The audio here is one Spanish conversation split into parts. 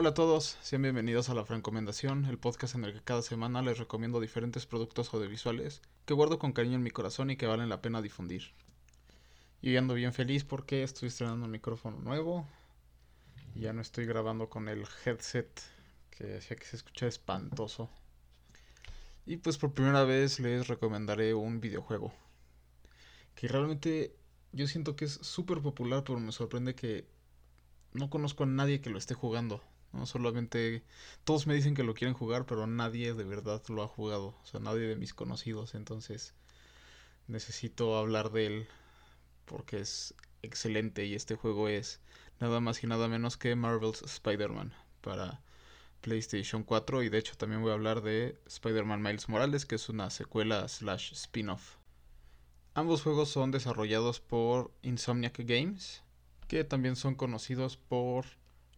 Hola a todos, sean bienvenidos a La Francomendación, el podcast en el que cada semana les recomiendo diferentes productos audiovisuales que guardo con cariño en mi corazón y que valen la pena difundir. Y ando bien feliz porque estoy estrenando un micrófono nuevo. Y ya no estoy grabando con el headset que decía que se escucha espantoso. Y pues por primera vez les recomendaré un videojuego. Que realmente yo siento que es súper popular, pero me sorprende que no conozco a nadie que lo esté jugando. No solamente todos me dicen que lo quieren jugar, pero nadie de verdad lo ha jugado. O sea, nadie de mis conocidos. Entonces necesito hablar de él porque es excelente y este juego es nada más y nada menos que Marvel's Spider-Man para PlayStation 4 y de hecho también voy a hablar de Spider-Man Miles Morales que es una secuela slash spin-off. Ambos juegos son desarrollados por Insomniac Games que también son conocidos por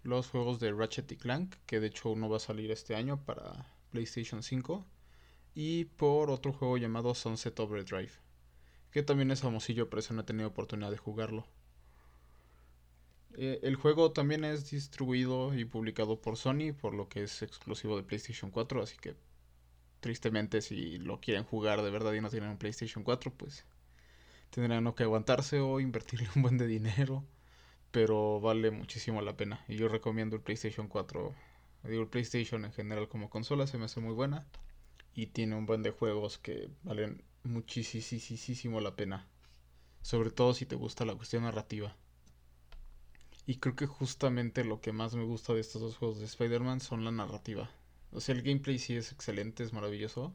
los juegos de Ratchet y Clank, que de hecho uno va a salir este año para PlayStation 5, y por otro juego llamado Sunset Overdrive, que también es famosillo, pero eso no he tenido oportunidad de jugarlo. Eh, el juego también es distribuido y publicado por Sony, por lo que es exclusivo de PlayStation 4, así que tristemente si lo quieren jugar de verdad y no tienen un PlayStation 4, pues tendrán que aguantarse o invertirle un buen de dinero pero vale muchísimo la pena. Y yo recomiendo el PlayStation 4. Digo, el PlayStation en general como consola se me hace muy buena. Y tiene un buen de juegos que valen muchísimo la pena. Sobre todo si te gusta la cuestión narrativa. Y creo que justamente lo que más me gusta de estos dos juegos de Spider-Man son la narrativa. O sea, el gameplay sí es excelente, es maravilloso.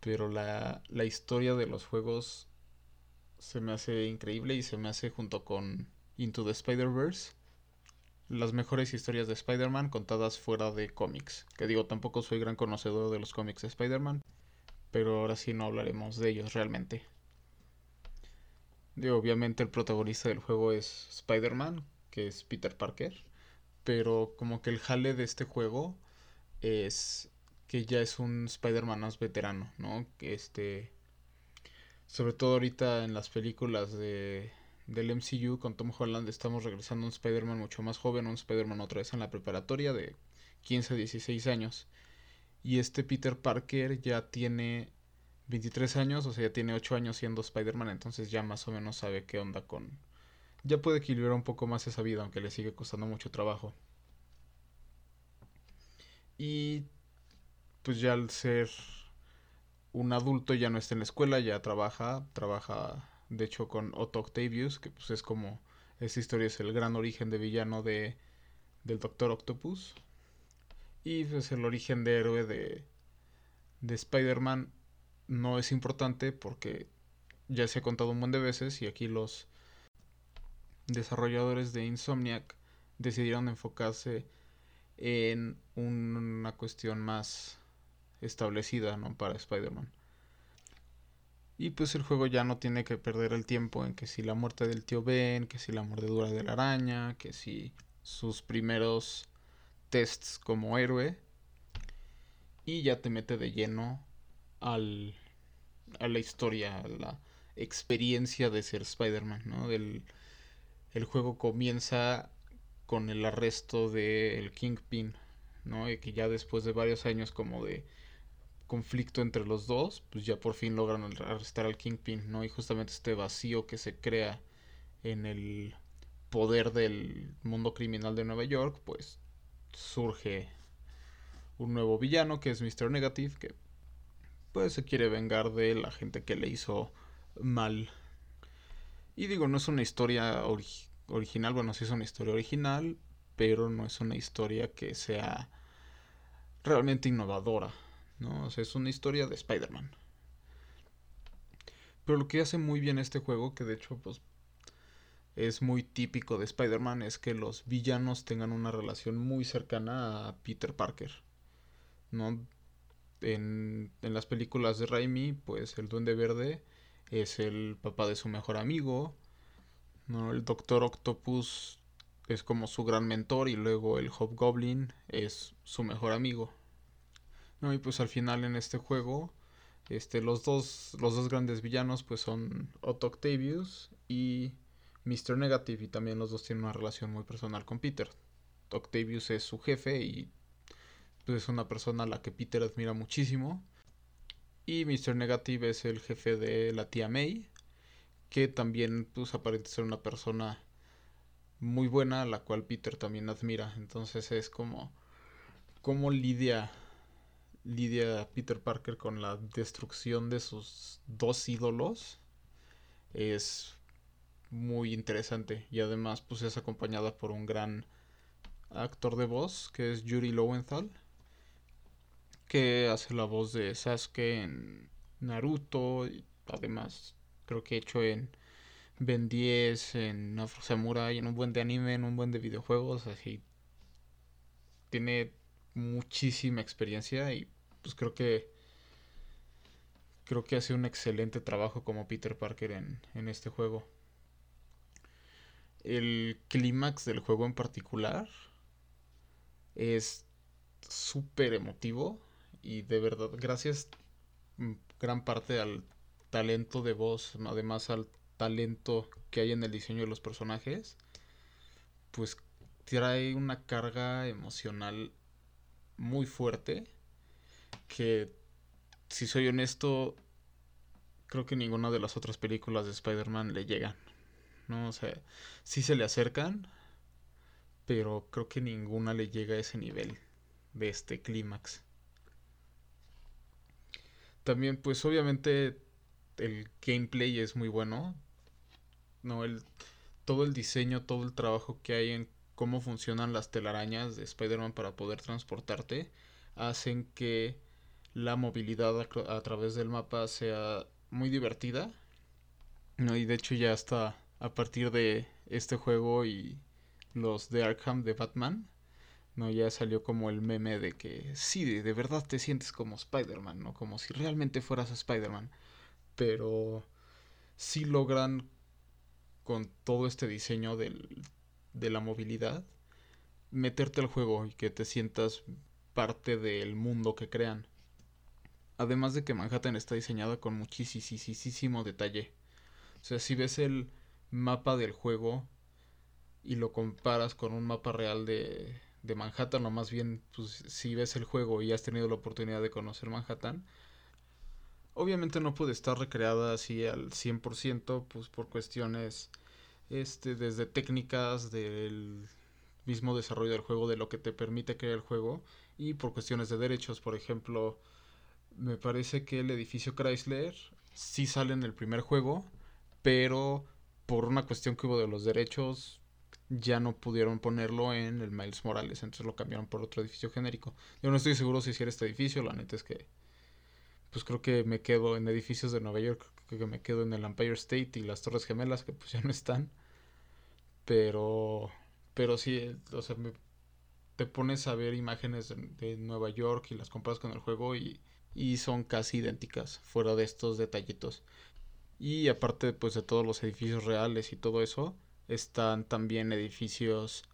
Pero la, la historia de los juegos se me hace increíble y se me hace junto con Into the Spider-Verse. Las mejores historias de Spider-Man contadas fuera de cómics. Que digo, tampoco soy gran conocedor de los cómics de Spider-Man. Pero ahora sí no hablaremos de ellos realmente. Digo, obviamente el protagonista del juego es Spider-Man, que es Peter Parker. Pero como que el jale de este juego es que ya es un Spider-Man más veterano, ¿no? Este... Sobre todo ahorita en las películas de, del MCU con Tom Holland estamos regresando a un Spider-Man mucho más joven, un Spider-Man otra vez en la preparatoria de 15 a 16 años. Y este Peter Parker ya tiene 23 años, o sea, ya tiene 8 años siendo Spider-Man, entonces ya más o menos sabe qué onda con... Ya puede equilibrar un poco más esa vida, aunque le sigue costando mucho trabajo. Y pues ya al ser un adulto ya no está en la escuela, ya trabaja, trabaja de hecho con Otto Octavius, que pues es como, esta historia es el gran origen de villano de, del Doctor Octopus. Y pues el origen de héroe de, de Spider-Man no es importante porque ya se ha contado un montón de veces y aquí los desarrolladores de Insomniac decidieron enfocarse en una cuestión más establecida ¿no? para Spider-Man. Y pues el juego ya no tiene que perder el tiempo en que si la muerte del tío Ben, que si la mordedura de la araña, que si sus primeros tests como héroe. Y ya te mete de lleno al, a la historia, a la experiencia de ser Spider-Man, ¿no? el juego comienza con el arresto del Kingpin, ¿no? Y que ya después de varios años como de conflicto entre los dos, pues ya por fin logran arrestar al Kingpin, ¿no? Y justamente este vacío que se crea en el poder del mundo criminal de Nueva York, pues surge un nuevo villano que es Mr. Negative, que pues se quiere vengar de la gente que le hizo mal. Y digo, no es una historia original, bueno, sí es una historia original, pero no es una historia que sea realmente innovadora. ¿No? O sea, es una historia de Spider-Man. Pero lo que hace muy bien este juego, que de hecho pues es muy típico de Spider-Man, es que los villanos tengan una relación muy cercana a Peter Parker. ¿no? En, las películas de Raimi, pues el Duende Verde es el papá de su mejor amigo. ¿no? El Doctor Octopus es como su gran mentor y luego el Hobgoblin es su mejor amigo. No, y pues al final en este juego, este, los dos, los dos grandes villanos pues son Otto Octavius y Mr. Negative y también los dos tienen una relación muy personal con Peter. Octavius es su jefe y pues, es una persona a la que Peter admira muchísimo. Y Mr. Negative es el jefe de la tía May, que también pues aparenta ser una persona muy buena, a la cual Peter también admira. Entonces es como cómo lidia lidia Peter Parker con la destrucción de sus dos ídolos es muy interesante. Y además pues es acompañada por un gran actor de voz que es Yuri Lowenthal que hace la voz de Sasuke en Naruto y además creo que hecho en Ben 10 en Afro Samurai en un buen de anime en un buen de videojuegos así. Tiene muchísima experiencia y pues creo que creo que hace un excelente trabajo como Peter Parker en, en este juego. El clímax del juego en particular es súper emotivo y de verdad gracias mm, gran parte al talento de voz, además al talento que hay en el diseño de los personajes, pues trae una carga emocional muy fuerte que, si soy honesto, creo que ninguna de las otras películas de Spider-Man le llegan. ¿no? O sea, sí se le acercan, pero creo que ninguna le llega a ese nivel de este clímax. También, pues obviamente el gameplay es muy bueno. No, el, todo el diseño, todo el trabajo que hay en cómo funcionan las telarañas de Spider-Man para poder transportarte, hacen que la movilidad a, través del mapa sea muy divertida. No, y de hecho ya está a partir de este juego y los de Arkham de Batman, no ya salió como el meme de que sí, de, verdad te sientes como Spider-Man, ¿no? Como si realmente fueras Spider-Man. Pero sí logran con todo este diseño del, de la movilidad, meterte al juego y que te sientas parte del mundo que crean. Además de que Manhattan está diseñada con muchísimo detalle. O sea, si ves el mapa del juego y lo comparas con un mapa real de, de Manhattan, o más bien, pues si ves el juego y has tenido la oportunidad de conocer Manhattan, obviamente no puede estar recreada así al 100%, pues por cuestiones este, desde técnicas del mismo desarrollo del juego, de lo que te permite crear el juego, y por cuestiones de derechos, por ejemplo, me parece que el edificio Chrysler sí sale en el primer juego, pero por una cuestión que hubo de los derechos, ya no pudieron ponerlo en el Miles Morales, entonces lo cambiaron por otro edificio genérico. Yo no estoy seguro si hiciera este edificio, la neta es que pues creo que me quedo en edificios de Nueva York, que me quedo en el Empire State y las Torres Gemelas, que pues ya no están. Pero, pero sí, o sea, te pones a ver imágenes de, Nueva York y las comparas con el juego y, y son casi idénticas, fuera de estos detallitos. Y aparte pues de todos los edificios reales y todo eso, están también edificios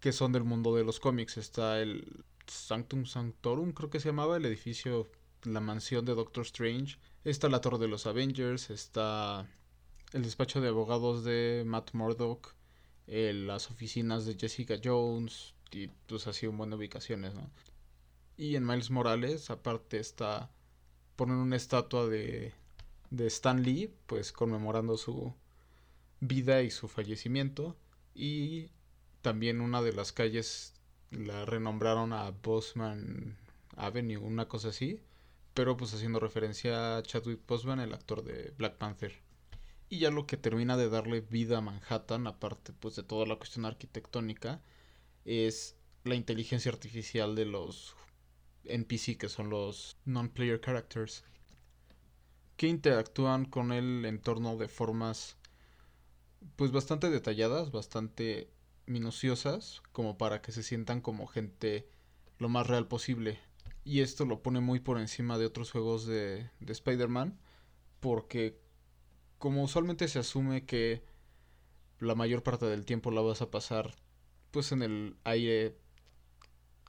que son del mundo de los cómics. Está el Sanctum Sanctorum, creo que se llamaba, el edificio, la mansión de Doctor Strange. Está la Torre de los Avengers, está el despacho de abogados de Matt Murdock, las oficinas de Jessica Jones y pues así un buen de ubicaciones, ¿no? Y en Miles Morales, aparte está ponen una estatua de, de Stan Lee, pues conmemorando su vida y su fallecimiento. Y también una de las calles la renombraron a Bosman Avenue, una cosa así, pero pues haciendo referencia a Chadwick Boseman, el actor de Black Panther. Y ya lo que termina de darle vida a Manhattan, aparte pues de toda la cuestión arquitectónica, es la inteligencia artificial de los NPC, que son los non-player characters, que interactúan con el entorno de formas pues bastante detalladas, bastante minuciosas, como para que se sientan como gente lo más real posible. Y esto lo pone muy por encima de otros juegos de, de Spider-Man, porque como usualmente se asume que la mayor parte del tiempo la vas a pasar pues en el aire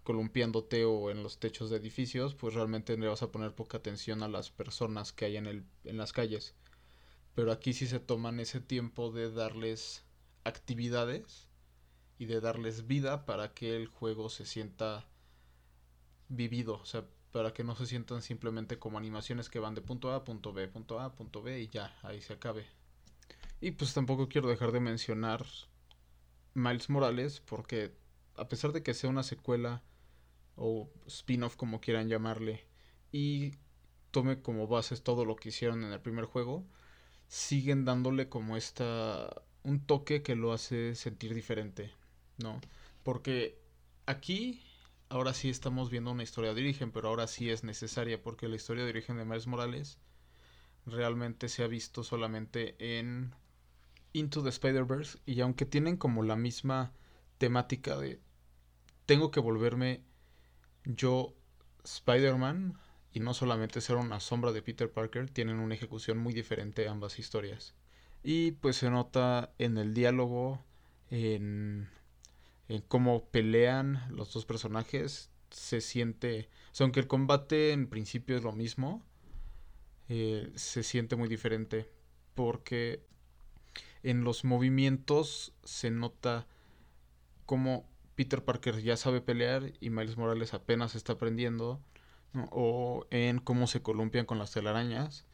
columpiándote o en los techos de edificios, pues realmente le vas a poner poca atención a las personas que hay en, el, en las calles. Pero aquí sí se toman ese tiempo de darles actividades y de darles vida para que el juego se sienta vivido, o sea, para que no se sientan simplemente como animaciones que van de punto A a punto B, punto A, punto B y ya, ahí se acabe. Y pues tampoco quiero dejar de mencionar Miles Morales porque a pesar de que sea una secuela o spin-off como quieran llamarle y tome como bases todo lo que hicieron en el primer juego, siguen dándole como esta un toque que lo hace sentir diferente, ¿no? Porque aquí ahora sí estamos viendo una historia de origen, pero ahora sí es necesaria porque la historia de origen de Miles Morales realmente se ha visto solamente en Into the Spider-Verse y aunque tienen como la misma temática de tengo que volverme yo Spider-Man y no solamente ser una sombra de Peter Parker, tienen una ejecución muy diferente ambas historias. Y pues se nota en el diálogo, en, en cómo pelean los dos personajes, se siente, o sea, aunque el combate en principio es lo mismo, eh, se siente muy diferente porque en los movimientos se nota como Peter Parker ya sabe pelear y Miles Morales apenas está aprendiendo. O en cómo se columpian con las telarañas.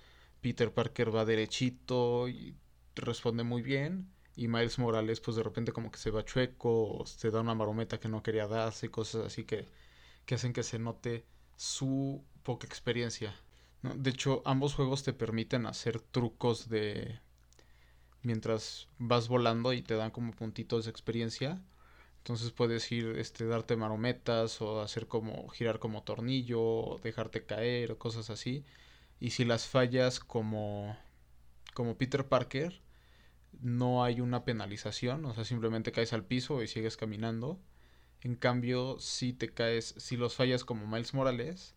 Peter Parker va derechito y responde muy bien. Y Miles Morales pues de repente como que se va chueco o se da una marometa que no quería darse y cosas así que, que hacen que se note su poca experiencia. De hecho, ambos juegos te permiten hacer trucos de... mientras vas volando y te dan como puntitos de experiencia entonces puedes ir, este, darte marometas o hacer como girar como tornillo, o dejarte caer o cosas así. Y si las fallas como, como Peter Parker, no hay una penalización, o sea, simplemente caes al piso y sigues caminando. En cambio, si te caes, si los fallas como Miles Morales,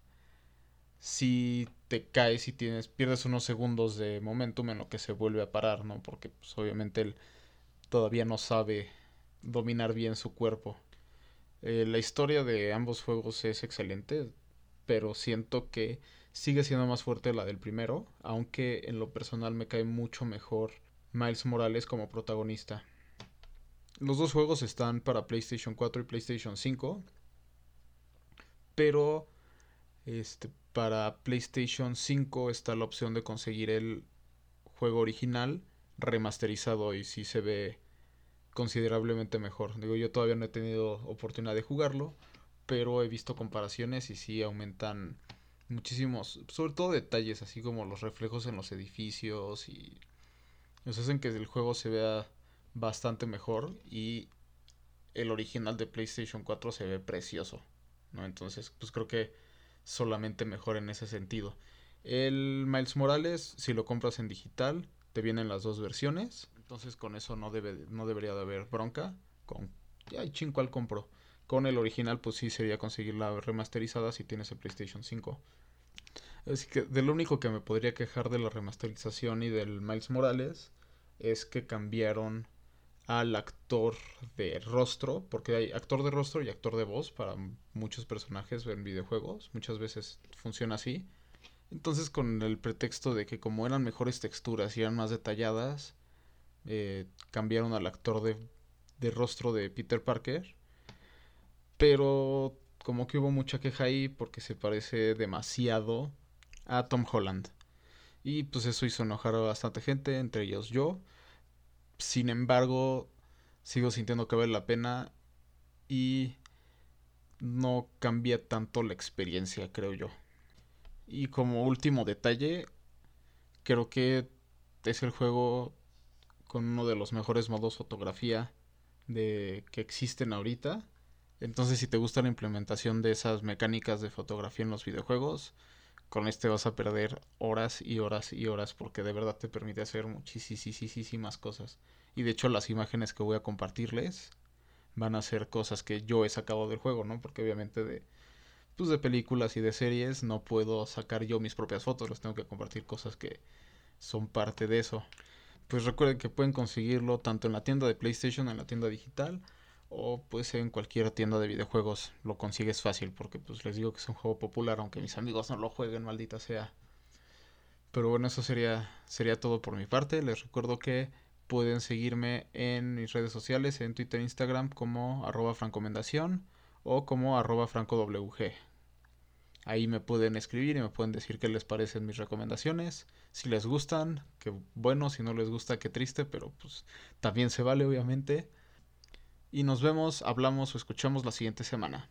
si te caes y tienes, pierdes unos segundos de momentum en lo que se vuelve a parar, ¿no? Porque pues, obviamente él todavía no sabe dominar bien su cuerpo. Eh, la historia de ambos juegos es excelente, pero siento que sigue siendo más fuerte la del primero, aunque en lo personal me cae mucho mejor Miles Morales como protagonista. Los dos juegos están para PlayStation 4 y PlayStation 5, pero este, para PlayStation 5 está la opción de conseguir el juego original remasterizado y si se ve considerablemente mejor. Digo, yo todavía no he tenido oportunidad de jugarlo, pero he visto comparaciones y sí aumentan muchísimos, sobre todo detalles, así como los reflejos en los edificios y nos hacen que el juego se vea bastante mejor y el original de PlayStation 4 se ve precioso, ¿no? Entonces, pues creo que solamente mejor en ese sentido. El Miles Morales, si lo compras en digital, te vienen las dos versiones. Entonces con eso no, debe, no debería de haber bronca. Con, ya, ching, ¿cuál compro? Con el original, pues sí sería conseguir la remasterizada si tienes el PlayStation 5. Así que de lo único que me podría quejar de la remasterización y del Miles Morales es que cambiaron al actor de rostro, porque hay actor de rostro y actor de voz para muchos personajes en videojuegos, muchas veces funciona así. Entonces con el pretexto de que como eran mejores texturas y eran más detalladas, eh, cambiaron al actor de, de rostro de Peter Parker. Pero como que hubo mucha queja ahí porque se parece demasiado a Tom Holland. Y pues eso hizo enojar a bastante gente, entre ellos yo. Sin embargo, sigo sintiendo que vale la pena y no cambia tanto la experiencia, creo yo. Y como último detalle, creo que es el juego con uno de los mejores modos fotografía de que existen ahorita. Entonces, si te gusta la implementación de esas mecánicas de fotografía en los videojuegos, con este vas a perder horas y horas y horas porque de verdad te permite hacer muchísimas cosas. Y de hecho, las imágenes que voy a compartirles van a ser cosas que yo he sacado del juego, ¿no? Porque obviamente de pues de películas y de series no puedo sacar yo mis propias fotos, los tengo que compartir cosas que son parte de eso pues recuerden que pueden conseguirlo tanto en la tienda de PlayStation, en la tienda digital, o pues en cualquier tienda de videojuegos lo consigues fácil, porque pues les digo que es un juego popular, aunque mis amigos no lo jueguen, maldita sea. Pero bueno, eso sería, sería todo por mi parte. Les recuerdo que pueden seguirme en mis redes sociales, en Twitter e Instagram como arroba francomendación o como arroba francowg. Ahí me pueden escribir y me pueden decir qué les parecen mis recomendaciones. Si les gustan, qué bueno, si no les gusta, qué triste, pero pues también se vale obviamente y nos vemos, hablamos o escuchamos la siguiente semana.